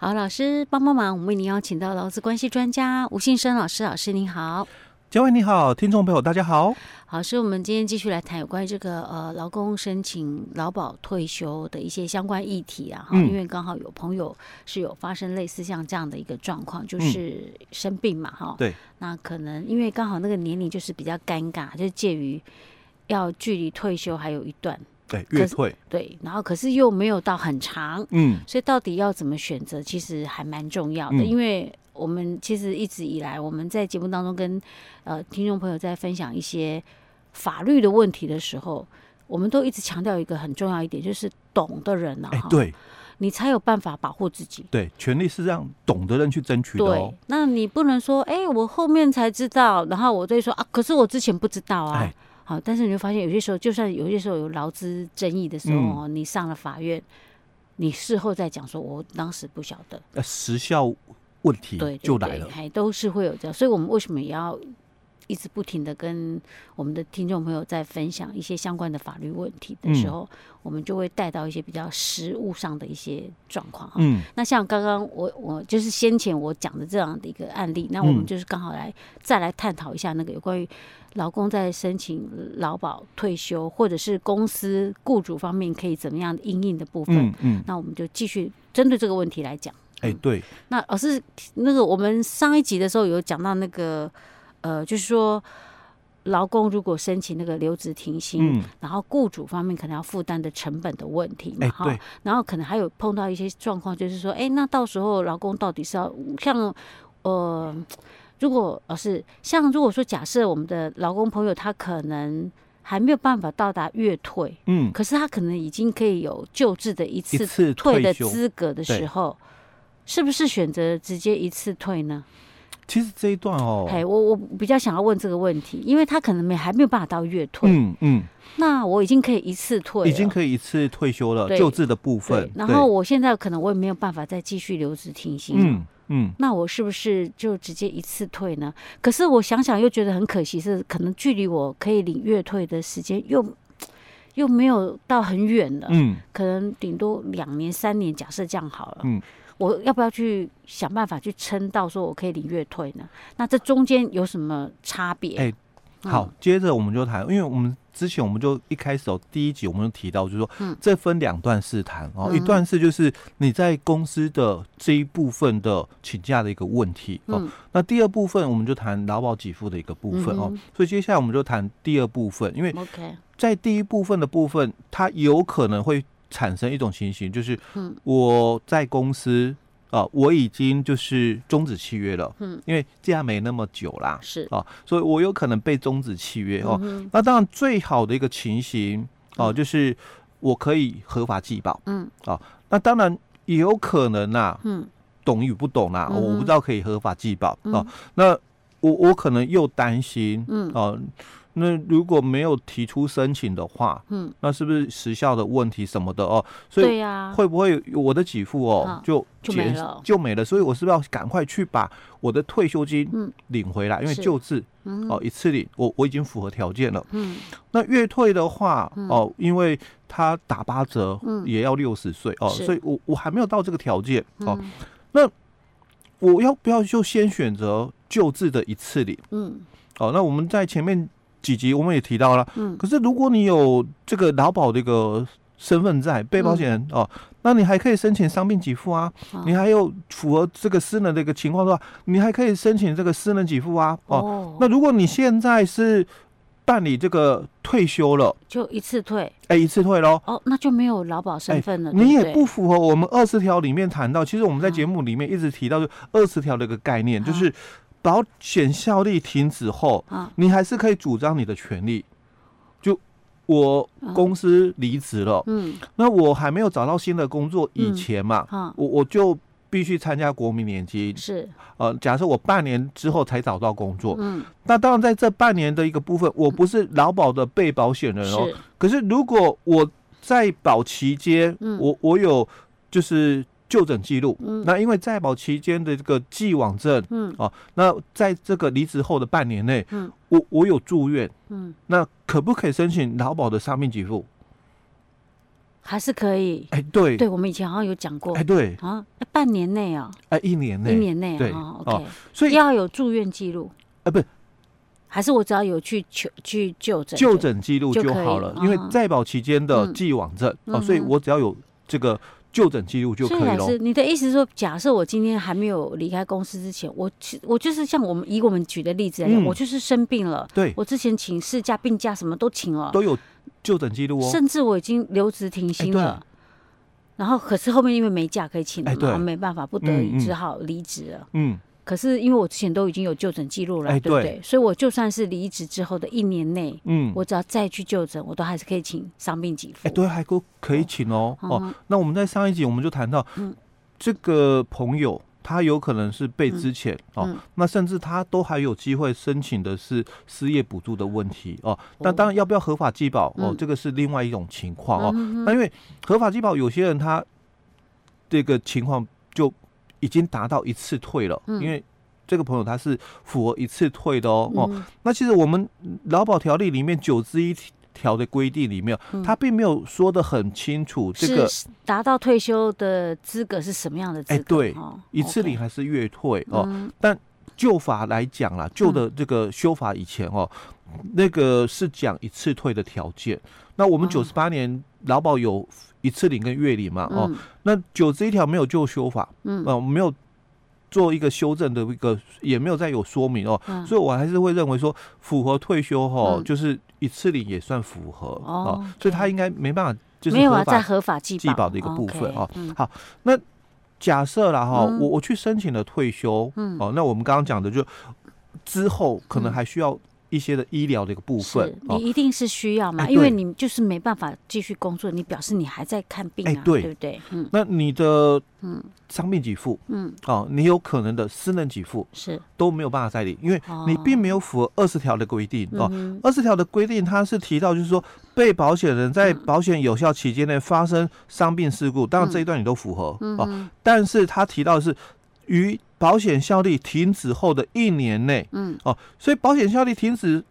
好，老师帮帮忙，我们为您邀请到劳资关系专家吴信生老师，老师您好。嘉惠你好，听众朋友大家好。好，所以我们今天继续来谈有关于这个呃劳工申请劳保退休的一些相关议题啊。哈、嗯，因为刚好有朋友是有发生类似像这样的一个状况，就是生病嘛，哈、嗯。对。那可能因为刚好那个年龄就是比较尴尬，就介于要距离退休还有一段。对，越退。对，然后可是又没有到很长。嗯。所以到底要怎么选择，其实还蛮重要的，嗯、因为。我们其实一直以来，我们在节目当中跟呃听众朋友在分享一些法律的问题的时候，我们都一直强调一个很重要一点，就是懂的人啊，对，你才有办法保护自己。对，权利是让懂的人去争取的哦。对，那你不能说，哎，我后面才知道，然后我就说啊，可是我之前不知道啊。好，但是你会发现，有些时候，就算有些时候有劳资争议的时候，你上了法院，你事后再讲说，我当时不晓得。呃，时效。问题就来了，还都是会有这样，所以我们为什么也要一直不停的跟我们的听众朋友在分享一些相关的法律问题的时候，嗯、我们就会带到一些比较实务上的一些状况。嗯，那像刚刚我我就是先前我讲的这样的一个案例，那我们就是刚好来再来探讨一下那个有关于劳工在申请劳保退休，或者是公司雇主方面可以怎么样应应的部分。嗯，嗯，那我们就继续针对这个问题来讲。哎，对，那老师，那个我们上一集的时候有讲到那个，呃，就是说，劳工如果申请那个留职停薪，嗯、然后雇主方面可能要负担的成本的问题嘛，哈，然后可能还有碰到一些状况，就是说，哎，那到时候劳工到底是要像，呃，如果老师像如果说假设我们的劳工朋友他可能还没有办法到达月退，嗯，可是他可能已经可以有救治的一次退的资格的时候。是不是选择直接一次退呢？其实这一段哦，哎，我我比较想要问这个问题，因为他可能没还没有办法到月退，嗯嗯，那我已经可以一次退，已经可以一次退休了，救治的部分。然后我现在可能我也没有办法再继续留职停薪，嗯嗯，那我是不是就直接一次退呢？可是我想想又觉得很可惜，是可能距离我可以领月退的时间又又没有到很远了，嗯，可能顶多两年三年，假设这样好了，嗯。我要不要去想办法去撑到说我可以领月退呢？那这中间有什么差别？哎、欸，好，嗯、接着我们就谈，因为我们之前我们就一开始哦，第一集我们就提到，就是说，嗯，这分两段试谈哦，一段是就是你在公司的这一部分的请假的一个问题哦，嗯、那第二部分我们就谈劳保给付的一个部分哦，嗯、所以接下来我们就谈第二部分，因为在第一部分的部分，它有可能会。产生一种情形，就是我在公司啊，我已经就是终止契约了，嗯，因为这样没那么久啦，是。啊，所以我有可能被终止契约哦。那当然最好的一个情形哦，就是我可以合法继保，嗯，啊，那当然也有可能呐，嗯，懂与不懂呐，我不知道可以合法继保啊，那我我可能又担心，嗯，哦。那如果没有提出申请的话，嗯，那是不是时效的问题什么的哦？所以会不会我的给付哦就就没了就没了？所以我是不是要赶快去把我的退休金领回来？因为救治哦一次领，我我已经符合条件了。嗯，那月退的话哦，因为他打八折，也要六十岁哦，所以我我还没有到这个条件哦。那我要不要就先选择救治的一次领？嗯，哦，那我们在前面。几集我们也提到了，嗯，可是如果你有这个劳保的一个身份在，被保险人、嗯、哦，那你还可以申请伤病给付啊，哦、你还有符合这个私人的一个情况的话，你还可以申请这个私人给付啊，哦，哦。那如果你现在是办理这个退休了，就一次退，哎、欸，一次退喽，哦，那就没有劳保身份了，欸、你也不符合我们二十条里面谈到，其实我们在节目里面一直提到，就二十条的一个概念，就是。保险效力停止后，你还是可以主张你的权利。就我公司离职了，嗯，那我还没有找到新的工作以前嘛，我我就必须参加国民年金。是，呃，假设我半年之后才找到工作，嗯，那当然在这半年的一个部分，我不是劳保的被保险人哦。可是如果我在保期间，我我有就是。就诊记录，嗯、那因为在保期间的这个既往症，嗯，哦，那在这个离职后的半年内，嗯，我我有住院，嗯，那可不可以申请劳保的伤病给付？还是可以。哎，对，对，我们以前好像有讲过。哎，对，啊，半年内啊，哎，一年内，一年内，对，OK，所以要有住院记录。哎，不。是，还是我只要有去求去就诊，就诊记录就好了。因为在保期间的既往症哦，所以我只要有这个。就诊记录就可以了。是你的意思是说，假设我今天还没有离开公司之前，我我就是像我们以我们举的例子来讲，嗯、我就是生病了。对，我之前请事假、病假什么都请了，都有就诊记录哦。甚至我已经留职停薪了，欸、然后可是后面因为没假可以请了嘛，欸、没办法，不得已只好离职了。嗯。嗯可是因为我之前都已经有就诊记录了，对不对？所以我就算是离职之后的一年内，嗯，我只要再去就诊，我都还是可以请伤病给付。哎，对，还够可以请哦。哦，那我们在上一集我们就谈到，这个朋友他有可能是被资遣哦，那甚至他都还有机会申请的是失业补助的问题哦。那当然要不要合法计保哦，这个是另外一种情况哦。那因为合法计保，有些人他这个情况就。已经达到一次退了，因为这个朋友他是符合一次退的哦。哦，那其实我们劳保条例里面九之一条的规定里面，他并没有说的很清楚，这个达到退休的资格是什么样的资格？哎，对，一次领还是月退哦？但旧法来讲啦，旧的这个修法以前哦，那个是讲一次退的条件。那我们九十八年劳保有。一次领跟月领嘛，哦，那九这一条没有就修法，嗯，呃，没有做一个修正的一个，也没有再有说明哦，所以我还是会认为说符合退休哈，就是一次领也算符合哦，所以他应该没办法，就是没有在合法计保的一个部分哦。好，那假设了哈，我我去申请了退休，哦，那我们刚刚讲的就之后可能还需要。一些的医疗的一个部分，你一定是需要嘛？因为你就是没办法继续工作，你表示你还在看病啊，对。不对？嗯，那你的嗯。伤病给付，嗯。哦，你有可能的私能给付是。都没有办法再领，因为你并没有符合二十条的规定哦。二十条的规定它是提到就是说，被保险人在保险有效期间内发生伤病事故，当然这一段你都符合哦，但是他提到的是于。保险效力停止后的一年内，嗯，哦，所以保险效力停止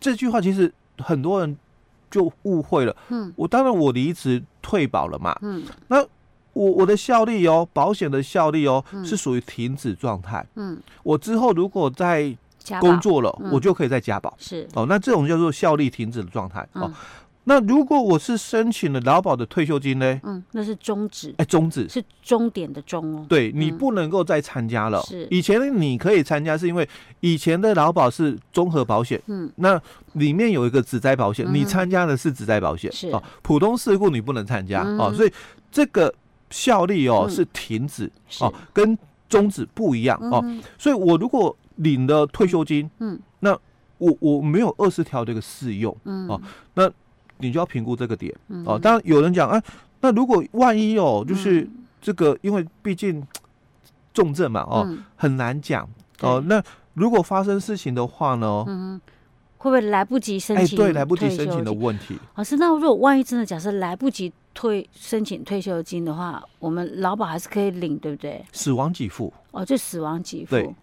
这句话，其实很多人就误会了。嗯，我当然我离职退保了嘛，嗯，那我我的效力哦，保险的效力哦，是属于停止状态。嗯，我之后如果在工作了，我就可以再加保。是。哦，那这种叫做效力停止的状态。哦。那如果我是申请了劳保的退休金呢？嗯，那是终止。哎，终止是终点的终哦。对，你不能够再参加了。是，以前你可以参加，是因为以前的劳保是综合保险。嗯，那里面有一个职灾保险，你参加的是职灾保险。是哦，普通事故你不能参加哦，所以这个效力哦是停止哦，跟终止不一样哦。所以我如果领了退休金，嗯，那我我没有二十条这个适用，嗯哦，那。你就要评估这个点哦。当然有人讲，啊，那如果万一哦，就是这个，因为毕竟重症嘛，哦，很难讲哦。那如果发生事情的话呢，嗯，会不会来不及申请？哎，对，来不及申请的问题。老师，那如果万一真的假设来不及退申请退休金的话，我们劳保还是可以领，对不对？死亡给付哦，就死亡给付。对。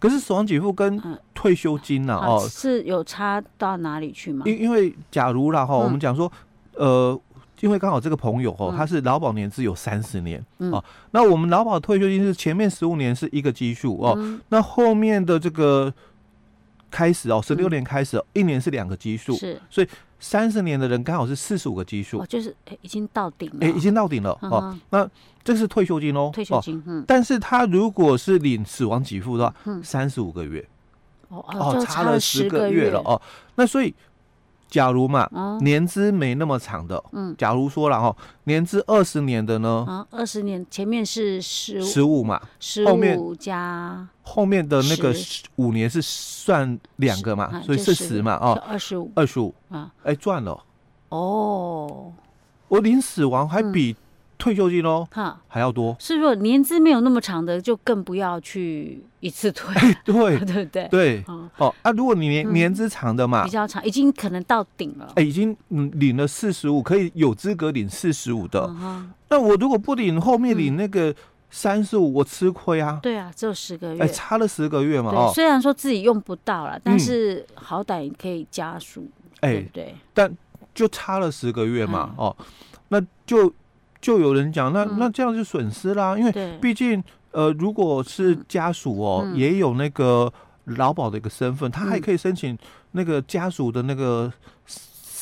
可是死亡给付跟退休金呢？哦，是有差到哪里去吗？因因为假如啦哈，我们讲说，呃，因为刚好这个朋友哦，他是劳保年资有三十年哦，那我们劳保退休金是前面十五年是一个基数哦，那后面的这个开始哦，十六年开始一年是两个基数，是，所以三十年的人刚好是四十五个基数，就是已经到顶了，哎，已经到顶了哦，那。这是退休金哦，退休金，嗯，但是他如果是领死亡给付的话，嗯，三十五个月，哦哦，差了十个月了哦，那所以，假如嘛，年资没那么长的，嗯，假如说了哈，年资二十年的呢，啊，二十年前面是十十五嘛，十五加后面的那个五年是算两个嘛，所以是十嘛，哦，二十五，二十五。啊，哎，赚了，哦，我临死亡还比。退休金哦，哈，还要多。是说年资没有那么长的，就更不要去一次退。对，对对对。哦，啊，如果你年年资长的嘛，比较长，已经可能到顶了。哎，已经嗯领了四十五，可以有资格领四十五的。那我如果不领，后面领那个三十五，我吃亏啊。对啊，只有十个月。哎，差了十个月嘛。哦，虽然说自己用不到了，但是好歹可以加速。哎，对。但就差了十个月嘛。哦。那就就有人讲，那、嗯、那这样就损失啦，因为毕竟呃，如果是家属哦、也有那个劳保的一个身份，他还可以申请那个家属的那个。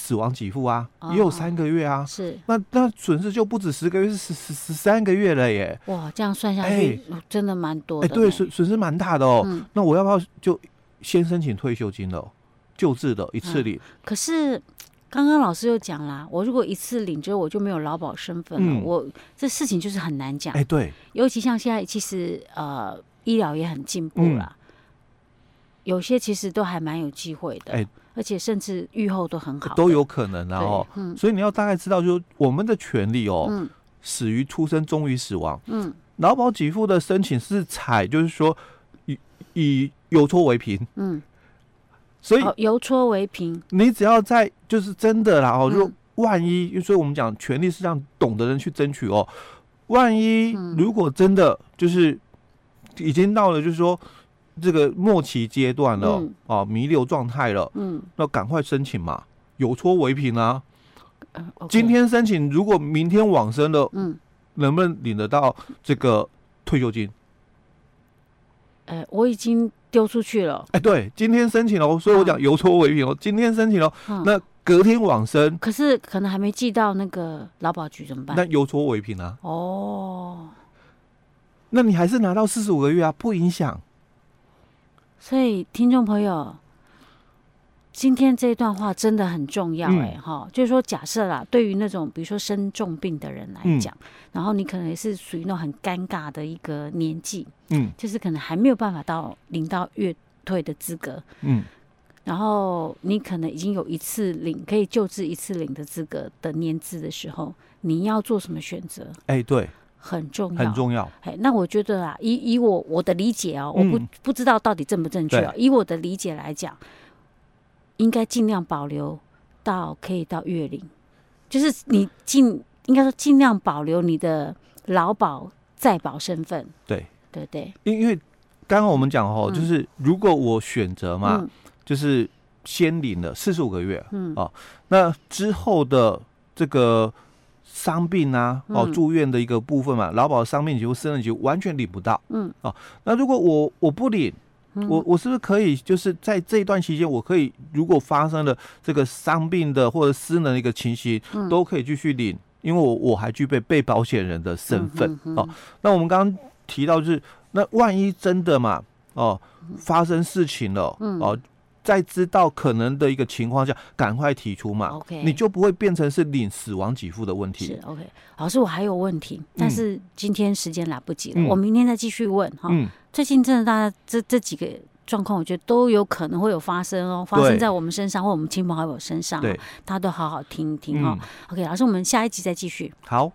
死亡给付啊，也有三个月啊，是那那损失就不止十个月，是十十十三个月了耶！哇，这样算下去真的蛮多的。哎，对，损损失蛮大的哦。那我要不要就先申请退休金了？救治的一次领。可是刚刚老师又讲啦，我如果一次领之后我就没有劳保身份了，我这事情就是很难讲。哎，对，尤其像现在，其实呃，医疗也很进步了，有些其实都还蛮有机会的。哎。而且甚至愈后都很好，都有可能啊！哦，所以你要大概知道，就是我们的权利哦，嗯、死于出生，终于死亡。嗯，劳保给付的申请是采，就是说以以有错为凭。嗯，所以由戳为凭，你只要在就是真的啦哦，就万一，所以我们讲权利是让懂的人去争取哦。万一如果真的就是已经到了，就是说。这个末期阶段了，嗯、啊，弥留状态了，嗯，那赶快申请嘛，有戳为凭啊。今天申请，如果明天往生了，嗯，能不能领得到这个退休金？哎、我已经丢出去了。哎，对，今天申请了，所以我讲邮戳为凭哦。今天申请了，嗯、那隔天往生，可是可能还没寄到那个劳保局怎么办？那邮戳为凭啊。哦，那你还是拿到四十五个月啊，不影响。所以，听众朋友，今天这一段话真的很重要哎、欸、哈、嗯，就是说，假设啦，对于那种比如说生重病的人来讲、嗯，然后你可能也是属于那种很尴尬的一个年纪，嗯，就是可能还没有办法到领到月退的资格，嗯，然后你可能已经有一次领可以救治一次领的资格的年资的时候，你要做什么选择？哎、欸，对。很重要，很重要。哎，那我觉得啊，以以我我的理解哦，嗯、我不不知道到底正不正确啊。以我的理解来讲，应该尽量保留到可以到月龄，就是你尽应该说尽量保留你的劳保在保身份。对。对对，因因为刚刚我们讲哦、嗯，就是如果我选择嘛、嗯，就是先领了四十五个月，嗯。哦，那之后的这个。伤病啊，哦，住院的一个部分嘛，劳、嗯、保伤病给付、私人给付完全领不到。嗯，哦，那如果我我不领，嗯、我我是不是可以就是在这一段期间，我可以如果发生了这个伤病的或者失能的一个情形，嗯、都可以继续领，因为我我还具备被保险人的身份、嗯。哦，那我们刚刚提到就是，那万一真的嘛，哦，发生事情了，嗯、哦。在知道可能的一个情况下，赶快提出嘛，OK，你就不会变成是领死亡给付的问题。是 OK，老师，我还有问题，但是今天时间来不及了，嗯、我明天再继续问哈、嗯。最近真的大家这这几个状况，我觉得都有可能会有发生哦，发生在我们身上或我们亲朋好友身上，对，大家都好好听一听哦、嗯。OK，老师，我们下一集再继续。好。